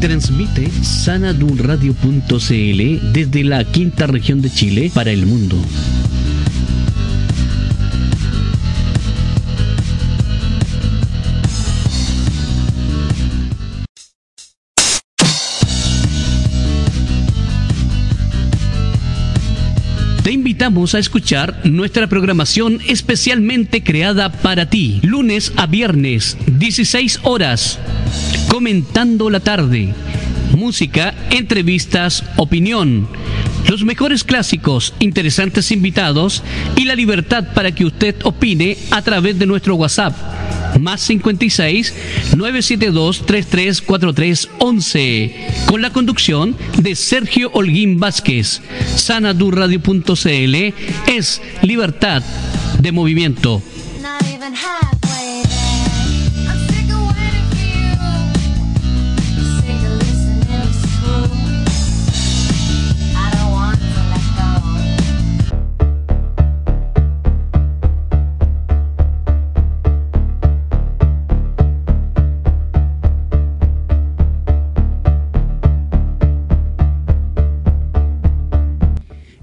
Transmite sanadunradio.cl desde la quinta región de Chile para el mundo. Te invitamos a escuchar nuestra programación especialmente creada para ti, lunes a viernes, 16 horas, comentando la tarde, música, entrevistas, opinión, los mejores clásicos, interesantes invitados y la libertad para que usted opine a través de nuestro WhatsApp más 56 972 3343 11 con la conducción de Sergio Holguín Vázquez. Sanadurradio.cl es libertad de movimiento.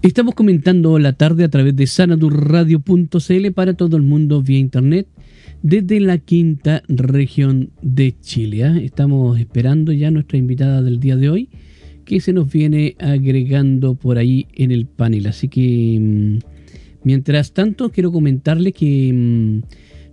Estamos comentando la tarde a través de sanadurradio.cl para todo el mundo vía internet desde la quinta región de Chile. ¿ah? Estamos esperando ya nuestra invitada del día de hoy que se nos viene agregando por ahí en el panel. Así que mm, mientras tanto quiero comentarle que mm,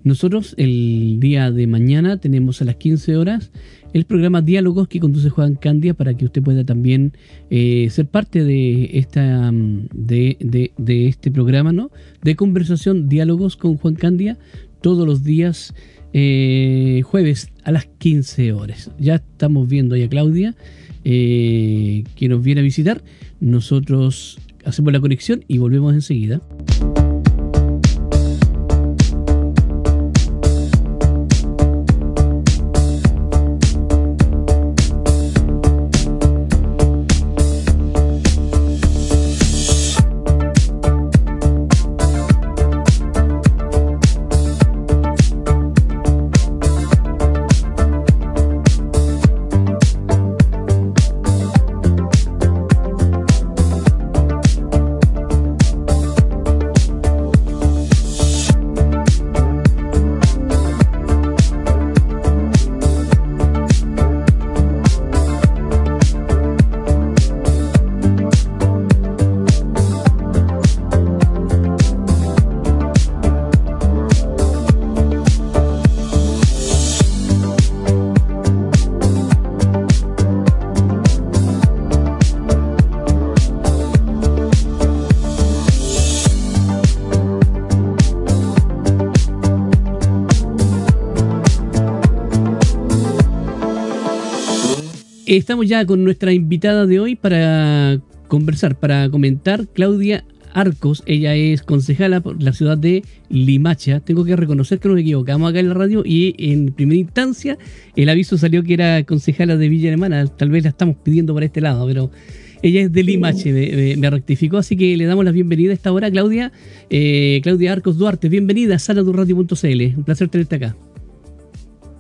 nosotros el día de mañana tenemos a las 15 horas el programa Diálogos que conduce Juan Candia para que usted pueda también eh, ser parte de esta mm, de, de, este programa, ¿no? De conversación, diálogos con Juan Candia todos los días eh, jueves a las 15 horas. Ya estamos viendo a Claudia eh, que nos viene a visitar. Nosotros hacemos la conexión y volvemos enseguida. Estamos ya con nuestra invitada de hoy para conversar, para comentar, Claudia Arcos. Ella es concejala por la ciudad de Limacha. Tengo que reconocer que nos equivocamos acá en la radio y en primera instancia el aviso salió que era concejala de Villa Alemana. Tal vez la estamos pidiendo para este lado, pero ella es de Limache, me, rectificó. Así que le damos la bienvenida a esta hora, Claudia. Eh, Claudia Arcos Duarte, bienvenida a saladurradio.cl. Un placer tenerte acá.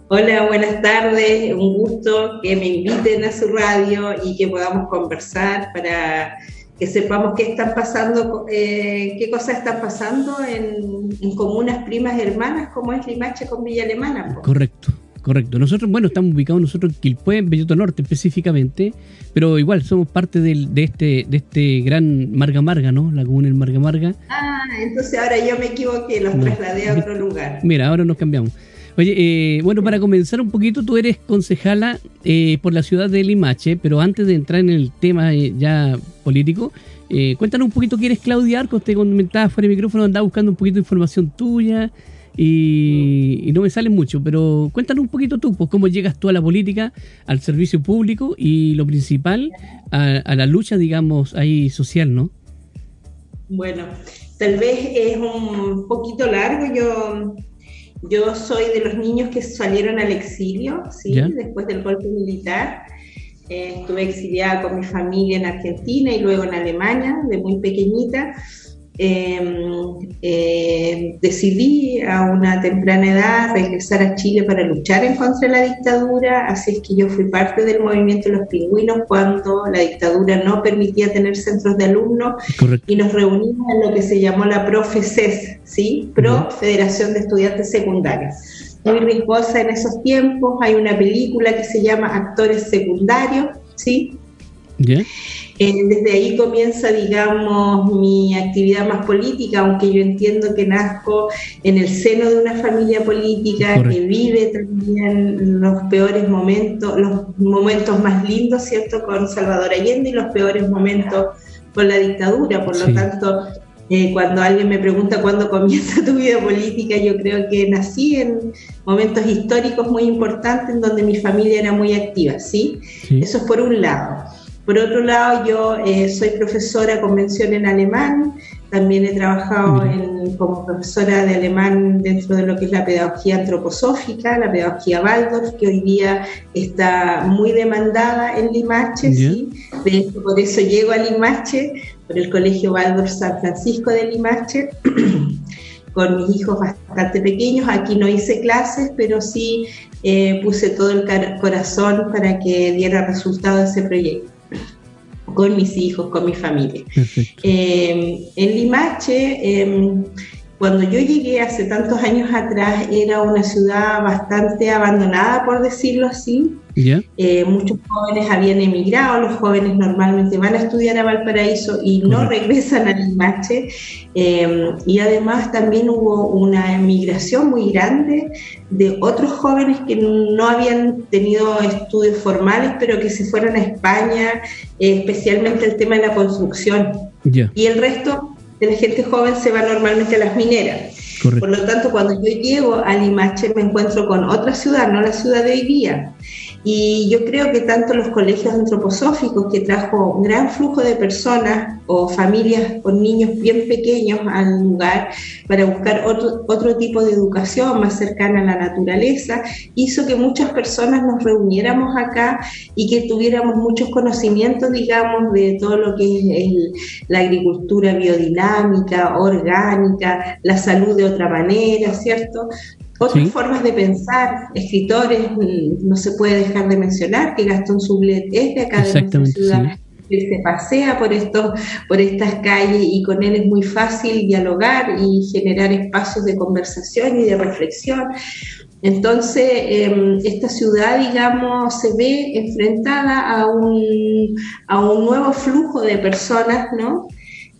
Hola, buenas tardes. Un gusto que me inviten a su radio y que podamos conversar para que sepamos qué están pasando, eh, qué cosas están pasando en, comunas primas hermanas como es Limache con Villa Alemana. Correcto, correcto. Nosotros, bueno, estamos ubicados nosotros en Quilpué, en Belloto Norte específicamente, pero igual somos parte de, este de este gran Marga Marga, ¿no? La comuna en Marga Marga. Ah, entonces ahora yo me equivoqué, los trasladé a otro lugar. Mira, ahora nos cambiamos. Oye, eh, bueno, para comenzar un poquito, tú eres concejala eh, por la ciudad de Limache, pero antes de entrar en el tema eh, ya político, cuéntanos un poquito quién es Claudia Arcos. Te comentaba fuera de micrófono, andaba buscando un poquito de información tuya y, no me sale mucho, pero cuéntanos un poquito tú, pues cómo llegas tú a la política, al servicio público y lo principal, a la lucha, digamos, ahí social, ¿no? Bueno, tal vez es un poquito largo. Yo yo soy de los niños que salieron al exilio, ¿sí? después del golpe militar. Eh, estuve exiliada con mi familia en Argentina y luego en Alemania, de muy pequeñita. Em, eh, decidí a una temprana edad regresar a Chile para luchar en contra de la dictadura, así es que yo fui parte del movimiento de los pingüinos cuando la dictadura no permitía tener centros de alumnos y nos reunimos en lo que se llamó la PROFECES, ¿sí? Pro Federación de Estudiantes Secundarios. Muy riesgosa en esos tiempos, hay una película que se llama Actores Secundarios, ¿sí? Eh, desde ahí comienza, digamos, mi actividad más política, aunque yo entiendo que nazco en el seno de una familia política que vive también los peores momentos, los momentos más lindos, ¿cierto?, con Salvador Allende y los peores momentos con la dictadura. Por lo tanto, eh, cuando alguien me pregunta cuándo comienza tu vida política, yo creo que nací en momentos históricos muy importantes en donde mi familia era muy activa, ¿sí? sí. Eso es por un lado. Por otro lado, yo eh, soy profesora convención en alemán, también he trabajado como profesora de alemán dentro de lo que es la pedagogía antroposófica, la pedagogía Waldorf, que hoy día está muy demandada en Limache. ¿sí? De por eso llego a Limache, por el Colegio Waldorf San Francisco de Limache. con mis hijos bastante pequeños. Aquí no hice clases, pero sí eh, puse todo el corazón para que diera resultado ese proyecto con mis hijos, con mi familia. Eh, en Limache, em, cuando yo llegué hace tantos años atrás, era una ciudad bastante abandonada, por decirlo así. Eh, muchos jóvenes habían emigrado, los jóvenes normalmente van a estudiar a Valparaíso y no regresan a Limache. Eh, y además también hubo una emigración muy grande de otros jóvenes que no habían tenido estudios formales, pero que se fueron a España, eh, especialmente el tema de la construcción. Y el resto de la gente joven se va normalmente a las mineras. Por lo tanto, cuando yo llego a Limache me encuentro con otra ciudad, no la ciudad de hoy día. Y yo creo que tanto los colegios antroposóficos, que trajo un gran flujo de personas o familias con niños bien pequeños al lugar para buscar otro, otro tipo de educación más cercana a la naturaleza, hizo que muchas personas nos reuniéramos acá y que tuviéramos muchos conocimientos, digamos, de todo lo que es la agricultura biodinámica, orgánica, la salud de otra manera, ¿cierto? Otras formas de pensar, escritores, mm, no se puede dejar de mencionar que Gastón Sublet es de acá de nuestra ciudad. Él se pasea por, estos, por estas calles y con él es muy fácil dialogar y generar espacios de conversación y de reflexión. Entonces, em, esta ciudad, digamos, se ve enfrentada a un, a un nuevo flujo de personas, ¿no?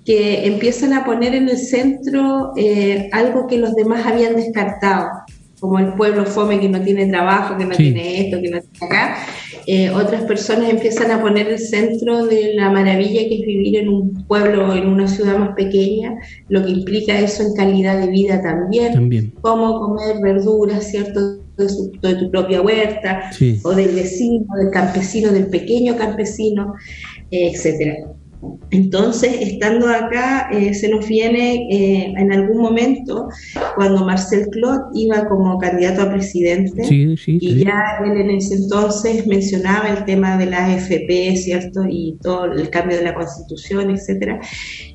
que empiezan a poner en el centro eh, algo que los demás habían descartado, como el pueblo fome que no tiene trabajo, que no tiene esto, que no tiene acá. Eh, otras personas empiezan a poner el centro de la maravilla que es vivir en un pueblo en una ciudad más pequeña, lo que implica eso en calidad de vida también, también. cómo comer verduras, ¿cierto? De, de tu propia huerta, o del vecino, del campesino, del pequeño campesino, eh, etcétera. Entonces, estando acá, eh, se nos viene eh, en algún momento, cuando Marcel Clot iba como candidato a presidente, y ya él en ese entonces mencionaba el tema de la AFP, ¿cierto? Y todo el cambio de la constitución, etcétera.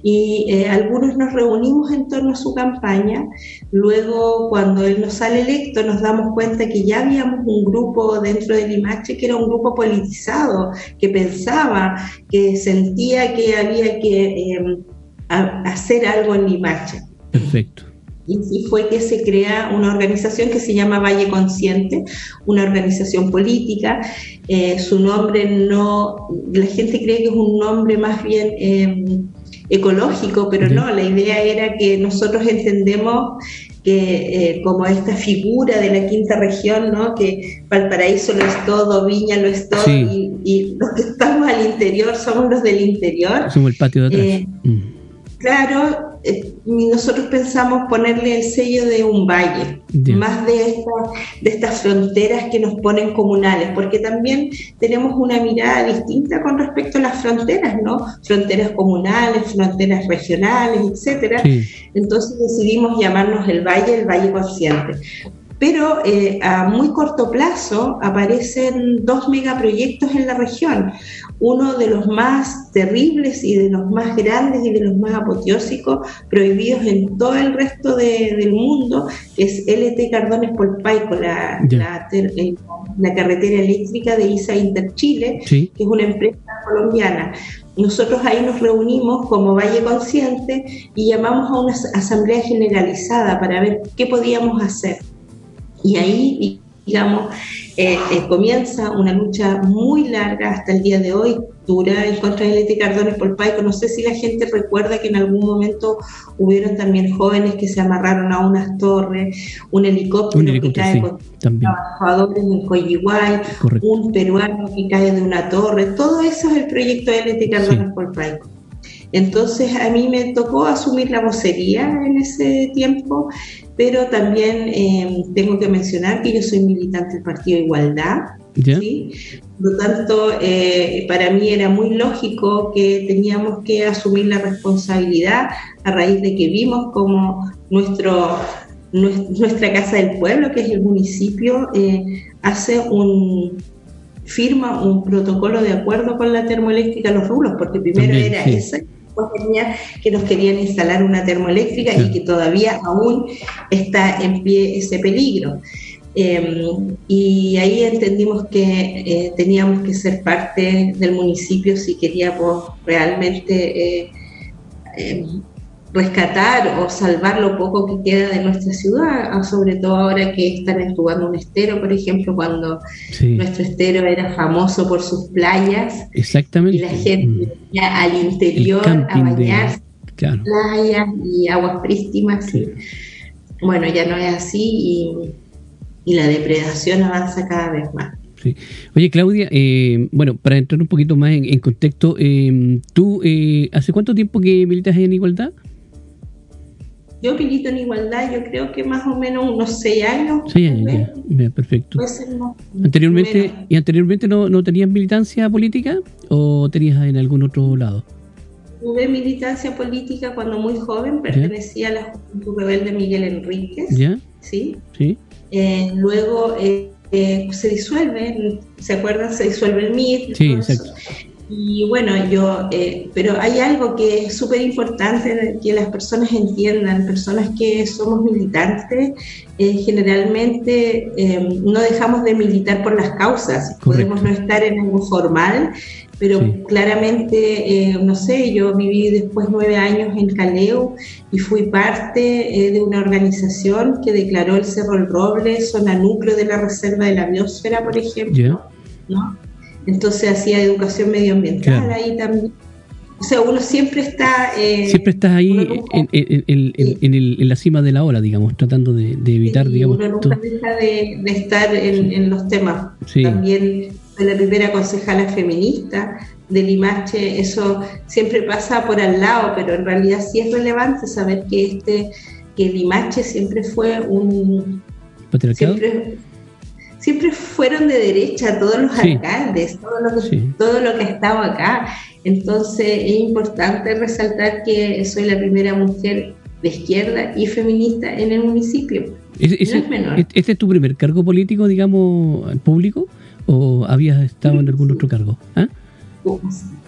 Y eh, algunos nos reunimos en torno a su campaña. Luego, cuando él nos sale electo, nos damos cuenta que ya habíamos un grupo dentro del IMACHE que era un grupo politizado, que pensaba, que sentía que había que em, hacer algo en Limache. Perfecto. Y así fue que se crea una organización que se llama Valle Consciente, una organización política. Eh, su nombre no, la gente cree que es un nombre más bien em, ecológico, pero no, la idea era que nosotros entendemos que eh, como esta figura de la quinta región, ¿no? que Valparaíso lo es todo, Viña lo es todo, y, los que estamos al interior somos los del interior. Somos el patio de atrás. Eh, mm. Claro, eh, nosotros pensamos ponerle el sello de un valle, más de, de estas fronteras que nos ponen comunales, porque también tenemos una mirada distinta con respecto a las fronteras, ¿no? Fronteras comunales, fronteras regionales, etcétera. Entonces decidimos llamarnos el valle, el valle consciente. Pero eh, a muy corto plazo aparecen dos megaproyectos en la región. Uno de los más terribles y de los más grandes y de los más apoteósicos, prohibidos en todo el resto del mundo, es LT Cardones Polpaico, la, la, eh, la, carretera eléctrica de ISA Interchile, que es una empresa colombiana. Nosotros ahí nos reunimos como Valle Consciente y llamamos a una asamblea generalizada para ver qué podíamos hacer. Y ahí, digamos, eh, eh, comienza una lucha muy larga hasta el día de hoy, dura en contra de Leti Cardones por Paico. No sé si la gente recuerda que en algún momento hubieron también jóvenes que se amarraron a unas torres, un helicóptero, que cae con trabajadores en Coyiguay, un peruano que cae de una torre. Todo eso es el proyecto de Leti Cardones por Paico. Entonces a mí me tocó asumir la vocería en ese tiempo, pero también eh, tengo que mencionar que yo soy militante del Partido Igualdad. ¿sí? Por lo tanto, eh, para mí era muy lógico que teníamos que asumir la responsabilidad a raíz de que vimos como nuestro, nuestra Casa del Pueblo, que es el municipio, eh, hace un firma un protocolo de acuerdo con la termoeléctrica Los Rulos, porque primero era ese tenía que nos querían instalar una termoeléctrica y que todavía aún está en pie ese peligro. Em, y ahí entendimos que eh, teníamos que ser parte del municipio si queríamos realmente eh, em, rescatar o salvar lo poco que queda de nuestra ciudad, ah, sobre todo ahora que están entubando un estero, por ejemplo, cuando nuestro estero era famoso por sus playas. Exactamente. Y la gente mm. al interior a bañarse, playas y aguas prístimas. Bueno, ya no es así y, la depredación avanza cada vez más. Oye, Claudia, eh, bueno, para entrar un poquito más en, contexto, eh, ¿tú eh, hace cuánto tiempo que militas en Igualdad? Yo milito en igualdad, yo creo que más o menos unos seis años. Seis años, ya, perfecto. anteriormente, ¿Y anteriormente no, no tenías militancia política o tenías en algún otro lado? Tuve militancia política cuando muy joven, pertenecía a la Juventud Rebelde Miguel Enríquez. ¿Ya? Sí. Sí. Eh, luego eh, eh, se disuelve, ¿se acuerdan? Se disuelve el MIR. Sí, exacto. Y bueno, yo, eh, pero hay algo que es súper importante que las personas entiendan, personas que somos militantes, eh, generalmente eh, no dejamos de militar por las causas, podemos no estar en algo formal, pero claramente, no sé, yo viví después nueve años en Caleo y fui parte de una organización que declaró el Cerro El Roble zona núcleo de la Reserva de la Biosfera, por ejemplo. ¿no? Entonces hacía educación medioambiental ahí también. O sea, uno siempre está... Eh, siempre estás ahí en, la cima de la ola, digamos, tratando de, evitar, digamos... Uno nunca deja de, estar en, los temas. También de la primera concejala feminista de Limache, eso siempre pasa por al lado, pero en realidad sí es relevante saber que este que Limache siempre fue un... ¿Patriarcado? siempre fueron de derecha todos los alcaldes, todo lo, que, todo lo que ha estado acá. Entonces es importante resaltar que soy la primera mujer de izquierda y feminista en el municipio. ¿Es, ¿Este es tu primer cargo político, digamos, público? ¿O habías estado en algún otro cargo? ¿Ah?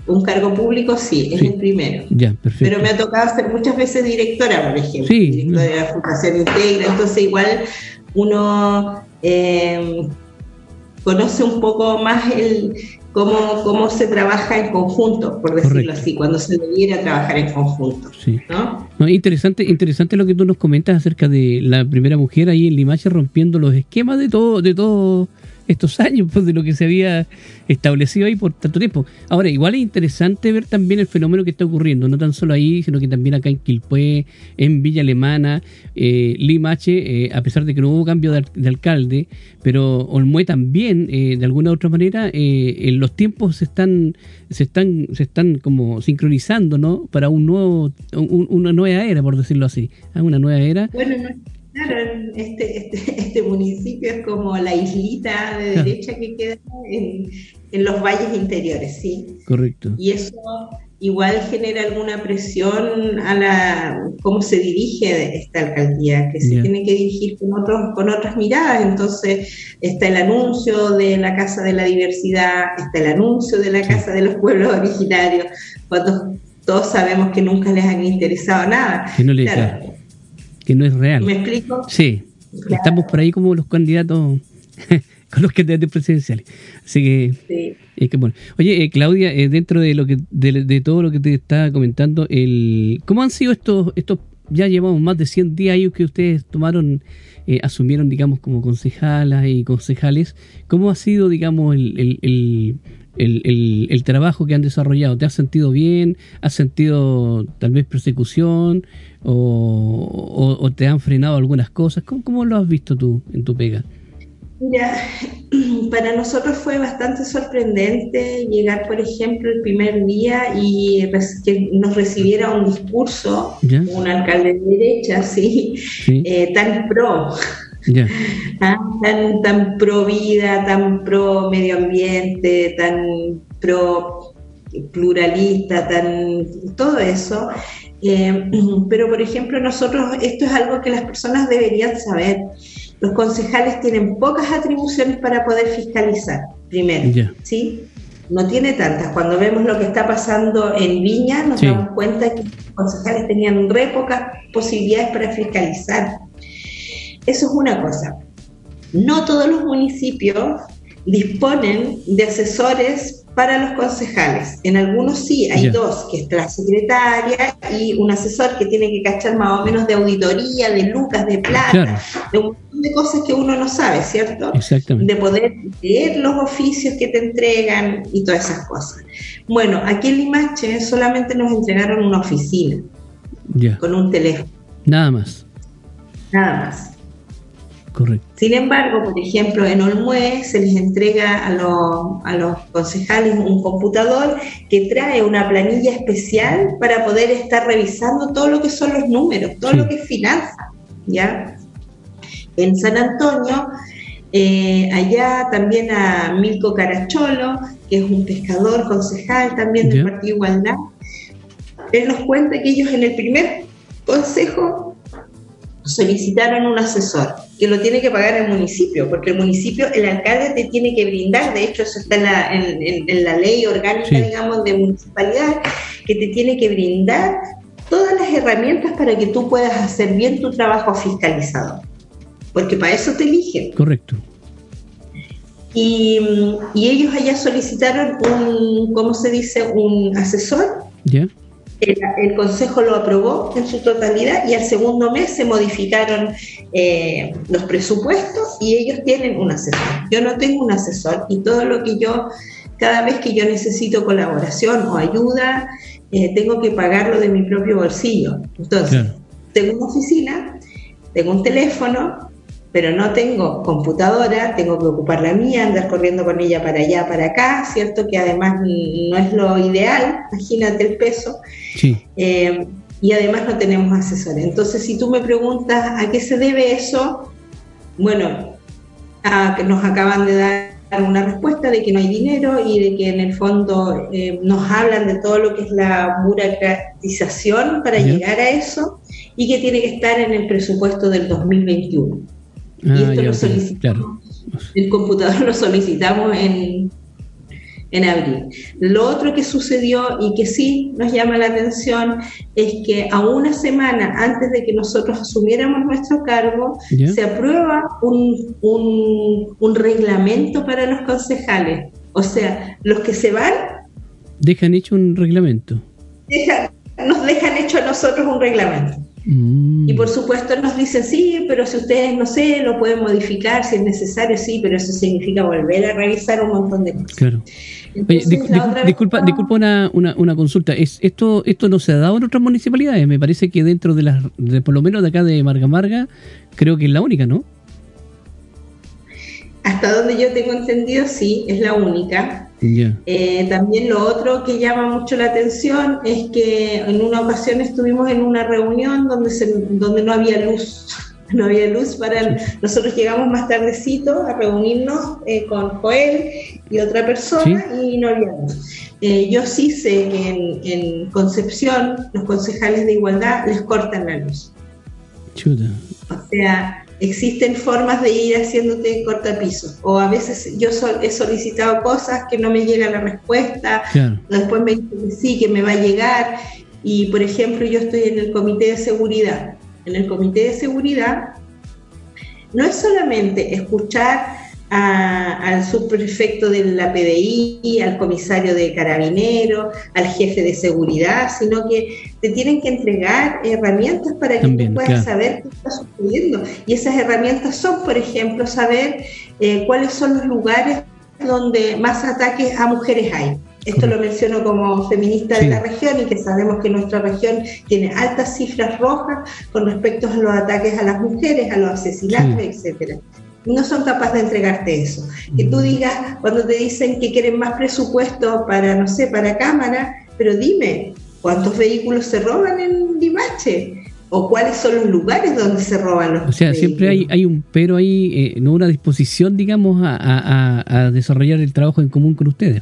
Un cargo público sí, es el primero. Ya, perfecto. Pero me ha tocado ser muchas veces directora, por ejemplo, directora de la Fundación Integra, entonces igual uno eh, conoce un poco más el cómo, cómo se trabaja en conjunto, por decirlo así, cuando se debiera trabajar en conjunto. ¿no? interesante, interesante lo que tú nos comentas acerca de la primera mujer ahí en Limache rompiendo los esquemas de todo, de todo estos años, pues, de lo que se había establecido ahí por tanto tiempo. Ahora, igual es interesante ver también el fenómeno que está ocurriendo, no tan solo ahí, sino que también acá en Quilpué, en Villa Alemana, eh, Limache, eh, a pesar de que no hubo cambio de, alcalde, pero Olmué también, eh, de alguna u otra manera, en los tiempos se están, se están, se están como sincronizando, ¿no? Para un nuevo, una nueva era, por decirlo así, ¿ah? una nueva era. Bueno, Claro, este, este, este, municipio es como la islita de derecha que queda en, los valles interiores, sí. Correcto. Y eso igual genera alguna presión a la cómo se dirige esta alcaldía, que se tiene que dirigir con otros con otras miradas. Entonces está el anuncio de la Casa de la Diversidad, está el anuncio de la Casa de los Pueblos Originarios, cuando todos sabemos que nunca les han interesado nada. No, que no es real. ¿Me explico? Sí, estamos por ahí como los candidatos con los candidatos presidenciales. Así que, sí. es que bueno. Oye, eh, Claudia, eh, dentro de lo que de, todo lo que te estaba comentando, el ¿cómo han sido estos estos ya llevamos más de 100 días que ustedes tomaron eh, asumieron digamos como concejalas y concejales, ¿cómo ha sido digamos el, el, el, el, trabajo que han desarrollado? ¿Te has sentido bien? ¿Has sentido tal vez persecución? ¿O, o, te han frenado algunas cosas? ¿Cómo, ¿Cómo, lo has visto tú en tu pega? Mira, para nosotros fue bastante sorprendente llegar, por ejemplo, el primer día y que nos recibiera un discurso, un alcalde de derecha, ¿sí? Eh, tan pro, ah, tan, tan pro vida, tan pro medio ambiente, tan pro pluralista, tan todo eso. Eh, pero, por ejemplo, nosotros, esto es algo que las personas deberían saber los concejales tienen pocas atribuciones para poder fiscalizar, primero, ¿sí? No tiene tantas. Cuando vemos lo que está pasando en Viña, nos damos cuenta que los concejales tenían re pocas posibilidades para fiscalizar. Eso es una cosa. No todos los municipios disponen de asesores para los concejales. En algunos sí, hay dos, que es la secretaria y un asesor que tiene que cachar más o menos de auditoría, de lucas, de plata, de un montón de cosas que uno no sabe, ¿cierto? Exactamente. De poder leer los oficios que te entregan y todas esas cosas. Bueno, aquí en Limache solamente nos entregaron una oficina con un teléfono. Nada más. Nada más. Correcto. Sin embargo, por ejemplo, en Olmué se les entrega a los, concejales un computador que trae una planilla especial para poder estar revisando todo lo que son los números, todo lo que es finanza, ¿ya? En San Antonio, eh, allá también a Milko Caracholo, que es un pescador concejal también del Partido Igualdad, él nos cuenta que ellos en el primer consejo solicitaron un asesor que lo tiene que pagar el municipio, porque el municipio, el alcalde te tiene que brindar, de hecho eso está en la, en, la ley orgánica, digamos, de municipalidad, que te tiene que brindar todas las herramientas para que tú puedas hacer bien tu trabajo fiscalizado, porque para eso te eligen. Correcto. Y, y ellos allá solicitaron un, ¿cómo se dice?, un asesor. ¿Ya? El, Consejo lo aprobó en su totalidad y al segundo mes se modificaron eh, los presupuestos y ellos tienen un asesor. Yo no tengo un asesor y todo lo que yo, cada vez que yo necesito colaboración o ayuda, eh, tengo que pagarlo de mi propio bolsillo. Entonces, tengo una oficina, tengo un teléfono, pero no tengo computadora, tengo que ocupar la mía, andar corriendo con ella para allá, para acá, ¿cierto? Que además no es lo ideal, imagínate el peso. Eh, y además no tenemos asesores. Entonces, si tú me preguntas a qué se debe eso, bueno, a que nos acaban de dar una respuesta de que no hay dinero y de que en el fondo eh, nos hablan de todo lo que es la burocratización para llegar a eso y que tiene que estar en el presupuesto del 2021 y ah, esto lo solicitamos, el computador lo solicitamos en, en abril. Lo otro que sucedió y que sí nos llama la atención es que a una semana antes de que nosotros asumiéramos nuestro cargo, se aprueba un, un, reglamento para los concejales. O sea, los que se van... Dejan hecho un reglamento. nos dejan hecho a nosotros un reglamento. Mm. Y por supuesto nos dicen, sí, pero si ustedes, no sé, lo pueden modificar si es necesario, sí, pero eso significa volver a revisar un montón de cosas. Claro. disculpa, disculpa una, una, consulta. ¿Es, esto, ¿Esto no se ha dado en otras municipalidades? Me parece que dentro de las, de, por lo menos de acá de Marga Marga, creo que es la única, ¿no? Hasta donde yo tengo entendido, sí, es la única. Eh, también lo otro que llama mucho la atención es que en una ocasión estuvimos en una reunión donde, se, donde no había luz. no había luz para... Nosotros llegamos más tardecito a reunirnos eh, con Joel y otra persona y no había luz. Eh, yo sí sé que en, Concepción los concejales de igualdad les cortan la luz. Chuta. O sea, existen formas de ir haciéndote cortapiso. O a veces yo he solicitado cosas que no me llega la respuesta, después me dicen que sí, que me va a llegar. Y por ejemplo, yo estoy en el comité de seguridad. En el comité de seguridad no es solamente escuchar al subprefecto de la PDI, al comisario de carabinero, al jefe de seguridad, sino que te tienen que entregar herramientas para que tú puedas saber qué está sucediendo. Y esas herramientas son, por ejemplo, saber eh, cuáles son los lugares donde más ataques a mujeres hay. Esto lo menciono como feminista de la región y que sabemos que nuestra región tiene altas cifras rojas con respecto a los ataques a las mujeres, a los asesinatos, etcétera no son capaces de entregarte eso. Que tú digas, cuando te dicen que quieren más presupuesto para, no sé, para cámara, pero dime, ¿cuántos vehículos se roban en Dimache? ¿O cuáles son los lugares donde se roban los O sea, siempre hay, hay un pero ahí, eh, no una disposición, digamos, a, a, desarrollar el trabajo en común con ustedes.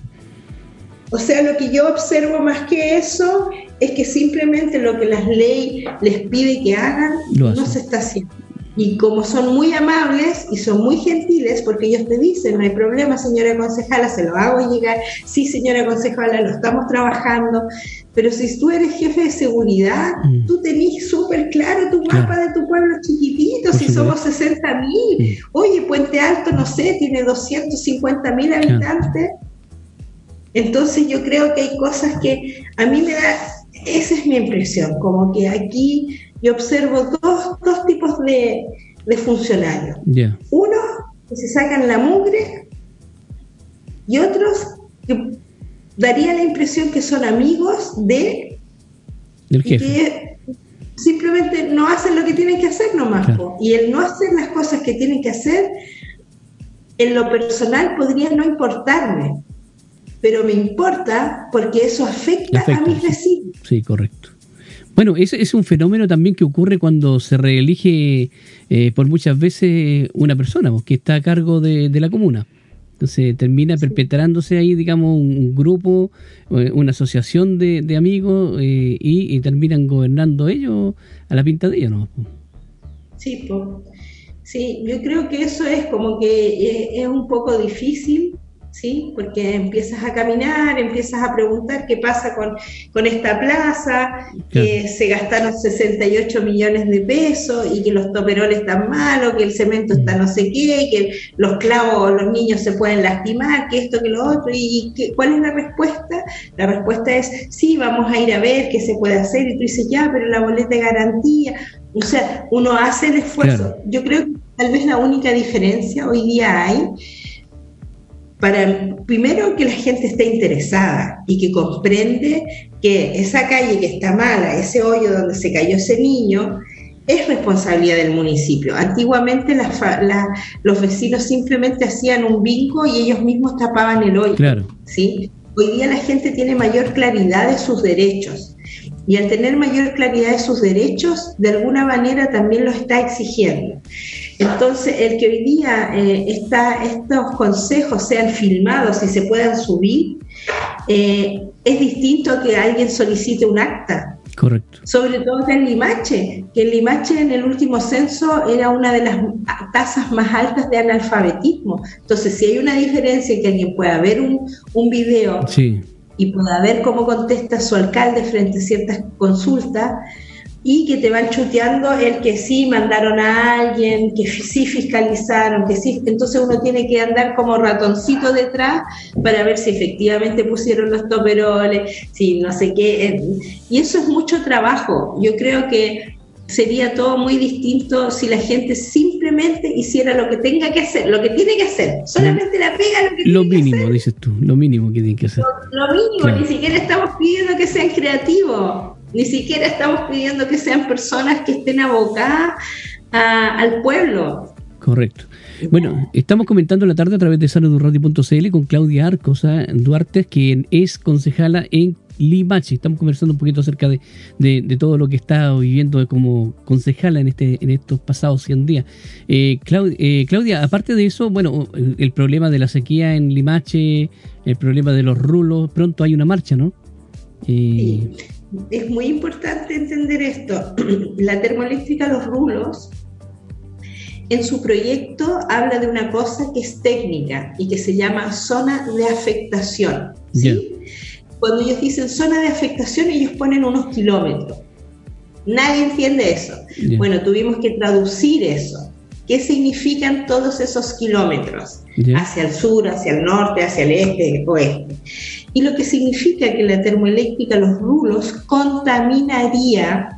O sea, lo que yo observo más que eso es que simplemente lo que las leyes les pide que hagan no se está haciendo. Y como son muy amables y son muy gentiles, porque ellos te dicen, no hay problema, señora concejala, se lo hago llegar, sí, señora concejala, lo estamos trabajando, pero si tú eres jefe de seguridad, mm. tú tenés súper claro tu mapa de tu pueblo chiquitito, si somos 60 mil, mm. oye, Puente Alto, no sé, tiene 250 mil habitantes. Entonces yo creo que hay cosas que a mí me da, esa es mi impresión, como que aquí yo observo dos, dos tipos de, de funcionarios. Uno que se sacan la mugre y otros que daría la impresión que son amigos de... Del jefe. que simplemente no hacen lo que tienen que hacer nomás. Y el no hacer las cosas que tienen que hacer, en lo personal podría no importarme, pero me importa porque eso afecta, a mis vecinos. Sí, correcto. Bueno, ese es un fenómeno también que ocurre cuando se reelige eh, por muchas veces una persona pues, que está a cargo de, la comuna. Entonces termina perpetrándose ahí, digamos, un, grupo, eh, una asociación de, amigos eh, y, terminan gobernando ellos a la pinta de ellos, ¿no? Sí, sí, yo creo que eso es como que es un poco difícil ¿sí? Porque empiezas a caminar, empiezas a preguntar qué pasa con, con esta plaza, que se gastaron 68 millones de pesos y que los toperoles están malos, que el cemento está no sé qué, que los clavos, los niños se pueden lastimar, que esto, que lo otro. ¿Y cuál es la respuesta? La respuesta es, sí, vamos a ir a ver qué se puede hacer. Y tú dices, ya, pero la boleta de garantía. O sea, uno hace el esfuerzo. Yo creo que tal vez la única diferencia hoy día hay para primero que la gente esté interesada y que comprende que esa calle que está mala, ese hoyo donde se cayó ese niño, es responsabilidad del municipio. Antiguamente los vecinos simplemente hacían un vinco y ellos mismos tapaban el hoyo. Claro. ¿sí? Hoy día la gente tiene mayor claridad de sus derechos y al tener mayor claridad de sus derechos, de alguna manera también lo está exigiendo. Entonces, el que hoy día eh, estos consejos sean filmados y se puedan subir, eh, es distinto que alguien solicite un acta. Correcto. Sobre todo en Limache, que en Limache en el último censo era una de las tasas más altas de analfabetismo. Entonces, si hay una diferencia en que alguien pueda ver un, un video y pueda ver cómo contesta su alcalde frente a ciertas consultas, y que te van chuteando el que sí mandaron a alguien, que sí fiscalizaron, que sí, entonces uno tiene que andar como ratoncito detrás para ver si efectivamente pusieron los toperoles, si no sé qué, eh, y eso es mucho trabajo. Yo creo que sería todo muy distinto si la gente simplemente hiciera lo que tenga que hacer, lo que tiene que hacer, solamente la pega lo que lo mínimo, dices tú, lo mínimo que tiene que hacer. Lo, mínimo, ni siquiera estamos pidiendo que sean creativos. Ni siquiera estamos pidiendo que sean personas que estén abocadas al pueblo. Correcto. Bueno, estamos comentando la tarde a través de sanadurradio.cl con Claudia Arcos Duarte, quien es concejala en Limache. Estamos conversando un poquito acerca de, de, todo lo que está viviendo como concejala en este en estos pasados 100 días. Eh, eh, Claudia, aparte de eso, bueno, el, problema de la sequía en Limache, el problema de los rulos, pronto hay una marcha, ¿no? Eh, sí. Es muy importante entender esto. La termoeléctrica Los Rulos en su proyecto habla de una cosa que es técnica y que se llama zona de afectación. ¿sí? Cuando ellos dicen zona de afectación, ellos ponen unos kilómetros. Nadie entiende eso. Bueno, tuvimos que traducir eso. ¿Qué significan todos esos kilómetros? Hacia el sur, hacia el norte, hacia el este, el oeste. Y lo que significa que la termoeléctrica, los rulos, contaminaría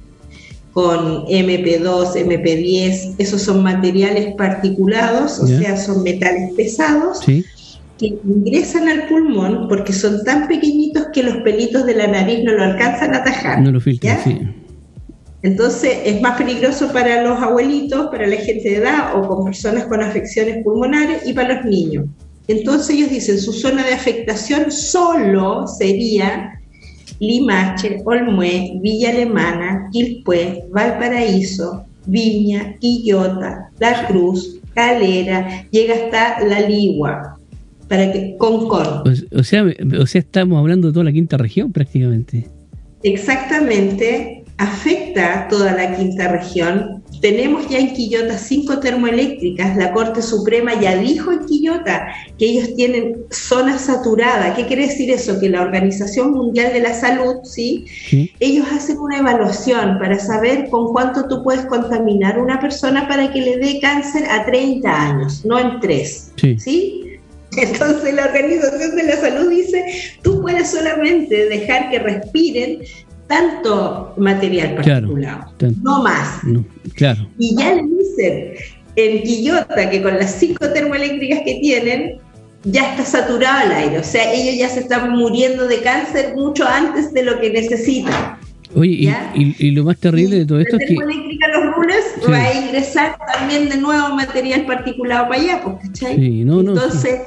con MP2, MP10, esos son materiales particulados, o sea, son metales pesados, que ingresan al pulmón porque son tan pequeñitos que los pelitos de la nariz no lo alcanzan a atajar. No lo filtran, sí. Entonces es más peligroso para los abuelitos, para la gente de edad o con personas con afecciones pulmonares y para los niños. Entonces ellos dicen su zona de afectación solo sería Limache, Olmué, Villa Alemana, Quilpué, Valparaíso, Viña, Quillota, La Cruz, Calera, llega hasta La Ligua, para que Concord. O, sea, o sea, estamos hablando de toda la quinta región prácticamente. Exactamente, afecta toda la quinta región. Tenemos ya en Quillota cinco termoeléctricas. La Corte Suprema ya dijo en Quillota que ellos tienen zona saturada. ¿Qué quiere decir eso? Que la Organización Mundial de la Salud, ¿sí? Ellos hacen una evaluación para saber con cuánto tú puedes contaminar a una persona para que le dé cáncer a 30 años, no en 3. ¿sí? Entonces la Organización de la Salud dice, tú puedes solamente dejar que respiren tanto material particulado, no más. claro. Y ya le dicen en Quillota que con las cinco termoeléctricas que tienen, ya está saturado el aire, o sea, ellos ya se están muriendo de cáncer mucho antes de lo que necesitan. Oye, y, lo más terrible de todo esto es que... La termoeléctrica Los Rules va a ingresar también de nuevo material particulado para allá, pues, ¿cachai? Sí, no, no, Entonces...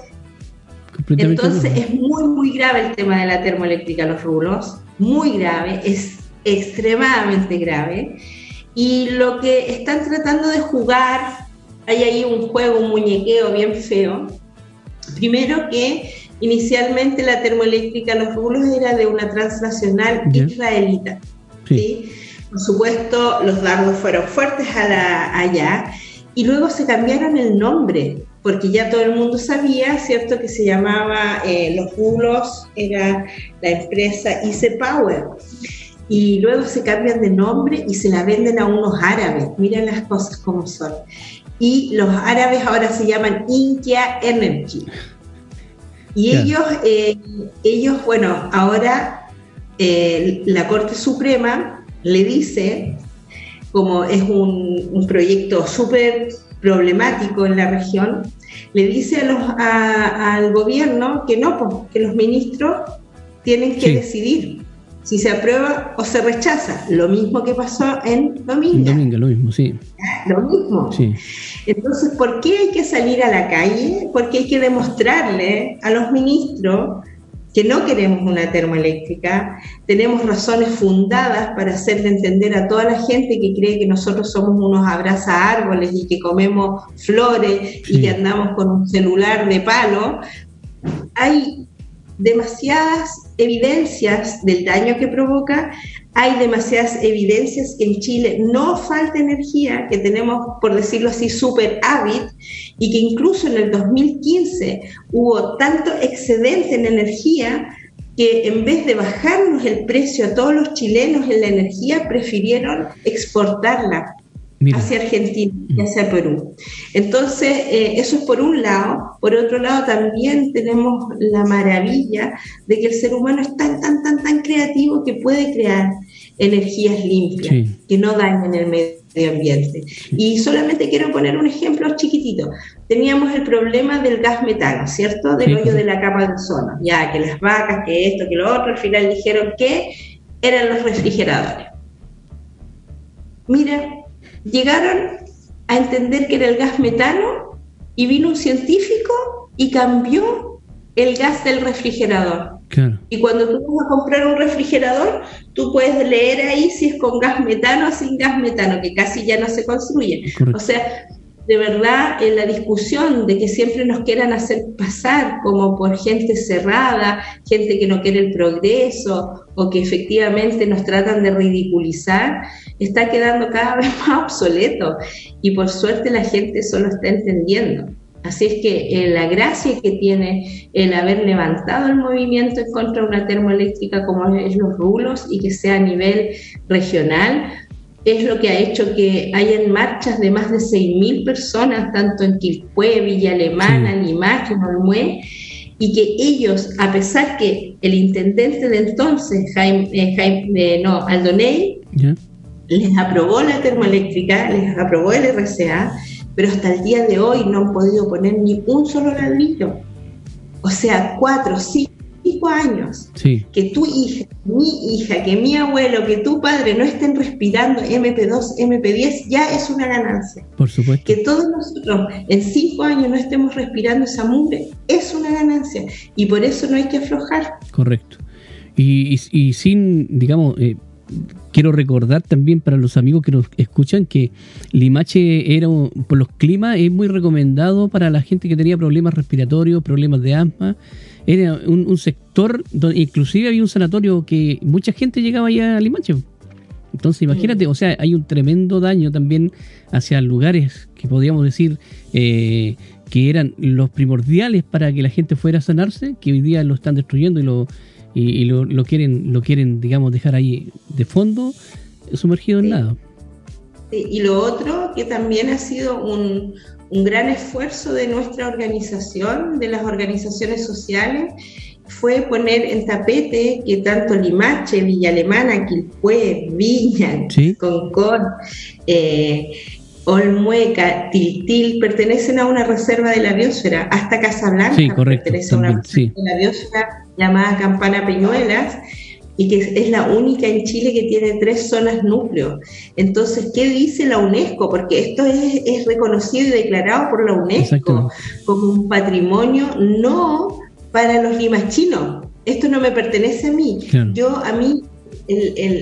Entonces es muy, muy grave el tema de la termoeléctrica Los Rulos, muy grave, es extremadamente grave. Y lo que están tratando de jugar, hay ahí un juego, un muñequeo bien feo. Primero que inicialmente la termoeléctrica Los Rulos era de una transnacional israelita. Por supuesto, los dardos fueron fuertes allá y luego se cambiaron el nombre porque ya todo el mundo sabía, ¿cierto?, que se llamaba eh, Los Bulos, era la empresa IC Power. Y luego se cambian de nombre y se la venden a unos árabes. Miren las cosas como son. Y los árabes ahora se llaman India Energy. Y ellos, eh, ellos, bueno, ahora eh, la Corte Suprema le dice, como es un, un proyecto súper problemático en la región, le dice a los, al gobierno que no, que los ministros tienen que decidir si se aprueba o se rechaza. Lo mismo que pasó en Domingo. Domingo, lo mismo, sí. Lo mismo. Sí. Entonces, ¿por qué hay que salir a la calle? Porque hay que demostrarle a los ministros que no queremos una termoeléctrica, tenemos razones fundadas para hacerle entender a toda la gente que cree que nosotros somos unos abraza árboles y que comemos flores y que andamos con un celular de palo. Hay demasiadas evidencias del daño que provoca, hay demasiadas evidencias que en Chile no falta energía, que tenemos, por decirlo así, súper hábil, y que incluso en el 2015 hubo tanto excedente en energía que en vez de bajarnos el precio a todos los chilenos en la energía, prefirieron exportarla hacia Argentina y hacia Perú. Entonces, eh, eso es por un lado. Por otro lado, también tenemos la maravilla de que el ser humano es tan, tan, tan, tan creativo que puede crear energías limpias, que no dañen el medio ambiente. Y solamente quiero poner un ejemplo chiquitito. Teníamos el problema del gas metano, ¿cierto? Del hoyo de la capa de ozono. Ya, que las vacas, que esto, que lo otro, al final dijeron que eran los refrigeradores. Mira, llegaron a entender que era el gas metano y vino un científico y cambió el gas del refrigerador. Y cuando tú vas a comprar un refrigerador, tú puedes leer ahí si es con gas metano o sin gas metano, que casi ya no se construye. O sea, de verdad, en la discusión de que siempre nos quieran hacer pasar como por gente cerrada, gente que no quiere el progreso o que efectivamente nos tratan de ridiculizar, está quedando cada vez más obsoleto. Y por suerte la gente solo está entendiendo. Así es que eh, la gracia que tiene el haber levantado el movimiento en contra de una termoeléctrica como es los rulos y que sea a nivel regional, es lo que ha hecho que hayan marchas de más de 6.000 personas, tanto en Quilpué, Villa Alemana, Limache, Olmué, y que ellos, a pesar que el intendente de entonces, Jaime, eh, Jaime no, Aldoney, les aprobó la termoeléctrica, les aprobó el RCA, pero hasta el día de hoy no han podido poner ni un solo ladrillo. O sea, cuatro, cinco años, que tu hija, mi hija, que mi abuelo, que tu padre no estén respirando MP2, MP10, ya es una ganancia. Por supuesto. Que todos nosotros en cinco años no estemos respirando esa mugre, es una ganancia. Y por eso no hay que aflojar. Correcto. Y, sin, digamos, eh, quiero recordar también para los amigos que nos escuchan que Limache era por los climas es muy recomendado para la gente que tenía problemas respiratorios, problemas de asma. Era un, sector donde inclusive había un sanatorio que mucha gente llegaba allá a Limache. Entonces imagínate, o sea, hay un tremendo daño también hacia lugares que podríamos decir eh, que eran los primordiales para que la gente fuera a sanarse, que hoy día lo están destruyendo y lo y, lo, quieren, lo quieren, digamos, dejar ahí de fondo, sumergido en nada. y lo otro que también ha sido un, un gran esfuerzo de nuestra organización, de las organizaciones sociales, fue poner en tapete que tanto Limache, Villa Alemana, Quilpué, Viña, Concord, eh, Olmueca, Tiltil, pertenecen a una reserva de la biosfera, hasta Casablanca sí, correcto, pertenece a una reserva de la biosfera llamada Campana Peñuelas, y que es la única en Chile que tiene tres zonas núcleo. Entonces, ¿qué dice la UNESCO? Porque esto es, reconocido y declarado por la UNESCO como un patrimonio no para los limachinos. Esto no me pertenece a mí. Yo, a mí,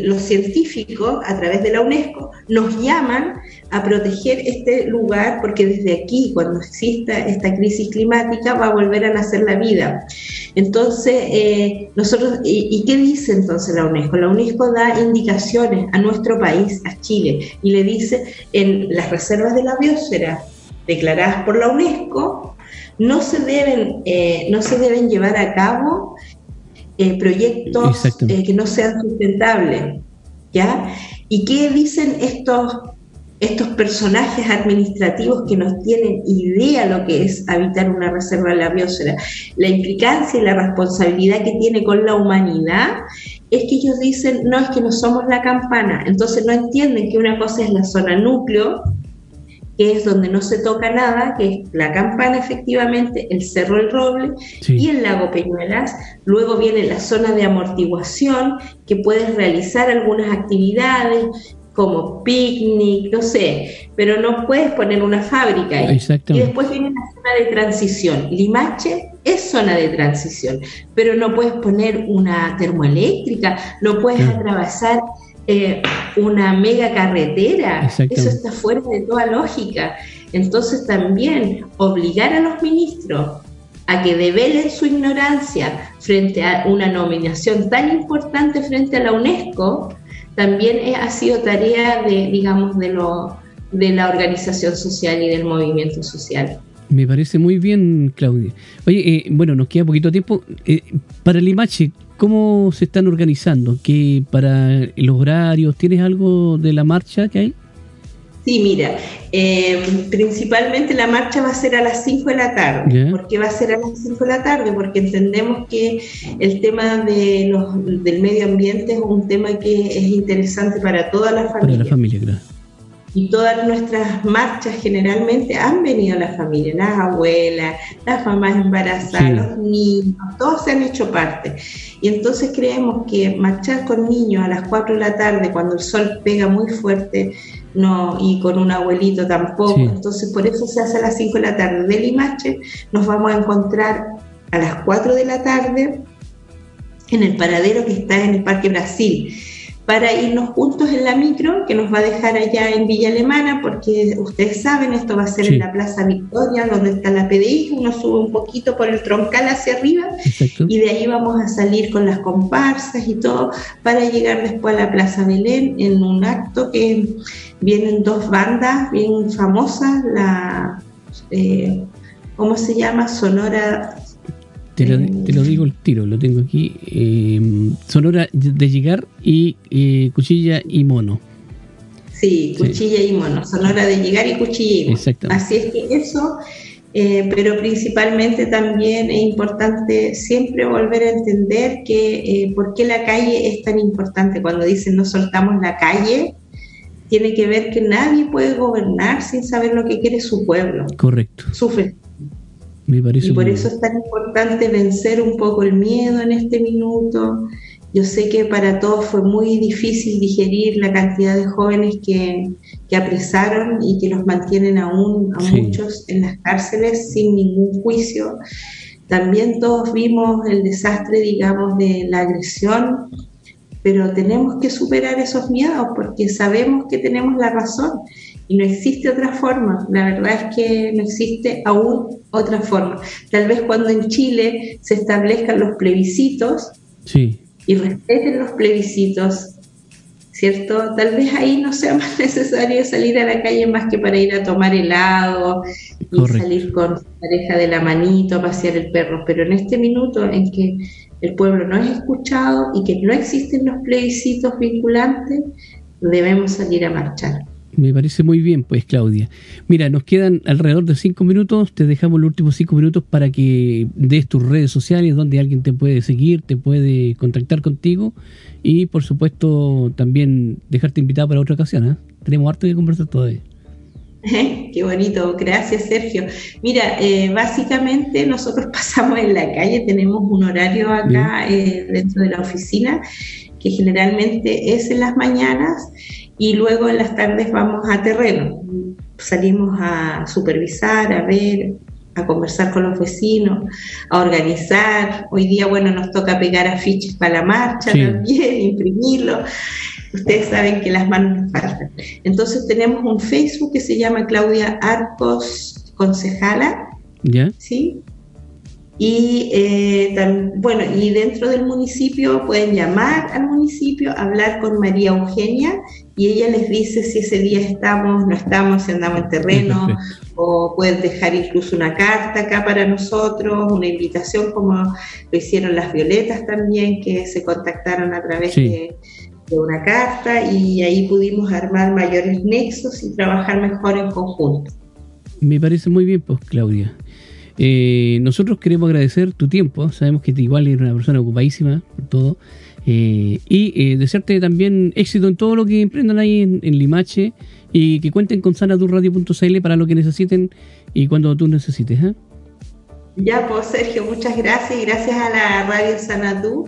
los científicos, a través de la UNESCO, nos llaman a proteger este lugar porque desde aquí, cuando exista esta crisis climática, va a volver a nacer la vida. Entonces, eh, nosotros, y, qué dice entonces la UNESCO? La UNESCO da indicaciones a nuestro país, a Chile, y le dice en las reservas de la biosfera declaradas por la UNESCO, no se deben, eh, no se deben llevar a cabo eh, proyectos eh, que no sean sustentables. ¿ya? ¿Y qué dicen estos, estos personajes administrativos que nos tienen idea lo que es habitar una reserva de la biosfera? La implicancia y la responsabilidad que tiene con la humanidad es que ellos dicen, no, es que no somos la campana, entonces no entienden que una cosa es la zona núcleo, que es donde no se toca nada, que es la campana efectivamente, el Cerro El Roble y el lago Peñuelas. Luego viene la zona de amortiguación, que puedes realizar algunas actividades como picnic, no sé, pero no puedes poner una fábrica ahí. Y después viene la zona de transición. Limache es zona de transición, pero no puedes poner una termoeléctrica, no puedes atravesar eh, una mega carretera. Eso está fuera de toda lógica. Entonces también obligar a los ministros a que develen su ignorancia frente a una nominación tan importante frente a la UNESCO, también ha sido tarea de, digamos, de, lo, de la organización social y del movimiento social. Me parece muy bien, Claudia. Oye, eh, bueno, nos queda poquito tiempo. Eh, para el IMACHE, ¿cómo se están organizando? ¿Qué para los horarios? ¿Tienes algo de la marcha que hay? Sí, mira, eh, principalmente la marcha va a ser a las 5 de la tarde. ¿Por qué va a ser a las 5 de la tarde? Porque entendemos que el tema de los, del medio ambiente es un tema que es interesante para toda la familia. Para la familia, claro y todas nuestras marchas generalmente han venido las familias, las abuelas, las mamás embarazadas, los niños, todos se han hecho parte. Y entonces creemos que marchar con niños a las 4 de la tarde, cuando el sol pega muy fuerte, no, y con un abuelito tampoco. Entonces, por eso se hace a las 5 de la tarde. De Limache nos vamos a encontrar a las 4 de la tarde en el paradero que está en el Parque Brasil para irnos juntos en la micro que nos va a dejar allá en Villa Alemana, porque ustedes saben, esto va a ser en la Plaza Victoria, donde está la PDI, uno sube un poquito por el troncal hacia arriba y de ahí vamos a salir con las comparsas y todo para llegar después a la Plaza Belén en un acto que vienen dos bandas bien famosas, la... Eh, ¿Cómo se llama? Sonora te lo, digo el tiro, lo tengo aquí. Eh, sonora de llegar y eh, cuchilla y mono. Sí, cuchilla y mono. Sonora de llegar y cuchilla y mono. Así es que eso, eh, pero principalmente también es importante siempre volver a entender que por qué la calle es tan importante. Cuando dicen no soltamos la calle, tiene que ver que nadie puede gobernar sin saber lo que quiere su pueblo. Correcto. Sufre y por eso es tan importante vencer un poco el miedo en este minuto. Yo sé que para todos fue muy difícil digerir la cantidad de jóvenes que, que apresaron y que los mantienen aún a muchos en las cárceles sin ningún juicio. También todos vimos el desastre, digamos, de la agresión, pero tenemos que superar esos miedos porque sabemos que tenemos la razón y no existe otra forma. La verdad es que no existe aún otra forma. Tal vez cuando en Chile se establezcan los plebiscitos y respeten los plebiscitos, ¿cierto? Tal vez ahí no sea más necesario salir a la calle más que para ir a tomar helado y salir con pareja de la manito a pasear el perro. Pero en este minuto en que el pueblo no es escuchado y que no existen los plebiscitos vinculantes, debemos salir a marchar. Me parece muy bien, pues Claudia. Mira, nos quedan alrededor de cinco minutos. Te dejamos los últimos cinco minutos para que des tus redes sociales donde alguien te puede seguir, te puede contactar contigo y, por supuesto, también dejarte invitado para otra ocasión. ¿eh? Tenemos harto que conversar todavía. Qué bonito, gracias Sergio. Mira, eh, básicamente nosotros pasamos en la calle, tenemos un horario acá eh, dentro de la oficina que generalmente es en las mañanas y luego en las tardes vamos a terreno. Salimos a supervisar, a ver, a conversar con los vecinos, a organizar. Hoy día, bueno, nos toca pegar afiches para la marcha también, imprimirlo. Ustedes saben que las manos nos faltan. Entonces tenemos un Facebook que se llama Claudia Arcos Concejala. ¿Ya? ¿Sí? Y eh, bueno, y dentro del municipio pueden llamar al municipio, hablar con María Eugenia y ella les dice si ese día estamos, no estamos, si andamos en terreno, o pueden dejar incluso una carta acá para nosotros, una invitación como lo hicieron las Violetas también, que se contactaron a través de, de una carta y ahí pudimos armar mayores nexos y trabajar mejor en conjunto. Me parece muy bien, pues Claudia. Eh, nosotros queremos agradecer tu tiempo, sabemos que igual eres una persona ocupadísima por todo, eh, y eh, desearte también éxito en todo lo que emprendan ahí en, Limache y que cuenten con sanadurradio.cl para lo que necesiten y cuando tú necesites. Ya, pues Sergio, muchas gracias y gracias a la radio Sanadú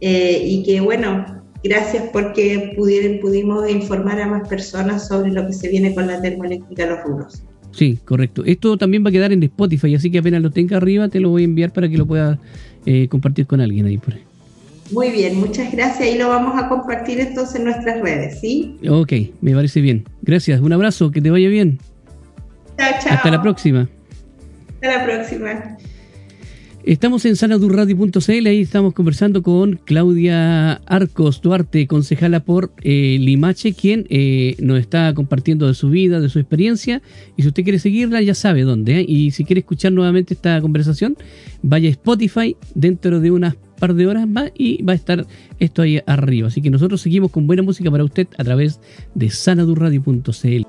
y que bueno, gracias porque pudieron, pudimos informar a más personas sobre lo que se viene con la termoeléctrica Los Ruros. Sí, correcto. Esto también va a quedar en Spotify, así que apenas lo tenga arriba te lo voy a enviar para que lo puedas eh, compartir con alguien ahí por ahí. Muy bien, muchas gracias. Y lo vamos a compartir entonces en nuestras redes, ¿sí? Ok, me parece bien. Gracias, un abrazo, que te vaya bien. Chao, chao. Hasta la próxima. Hasta la próxima. Estamos en saladurradio.cl, ahí estamos conversando con Claudia Arcos Duarte, concejala por eh, Limache, quien eh, nos está compartiendo de su vida, de su experiencia. Y si usted quiere seguirla, ya sabe dónde. ¿eh? Y si quiere escuchar nuevamente esta conversación, vaya a Spotify dentro de unas par de horas más y va a estar esto ahí arriba. Así que nosotros seguimos con buena música para usted a través de sanadurradio.cl.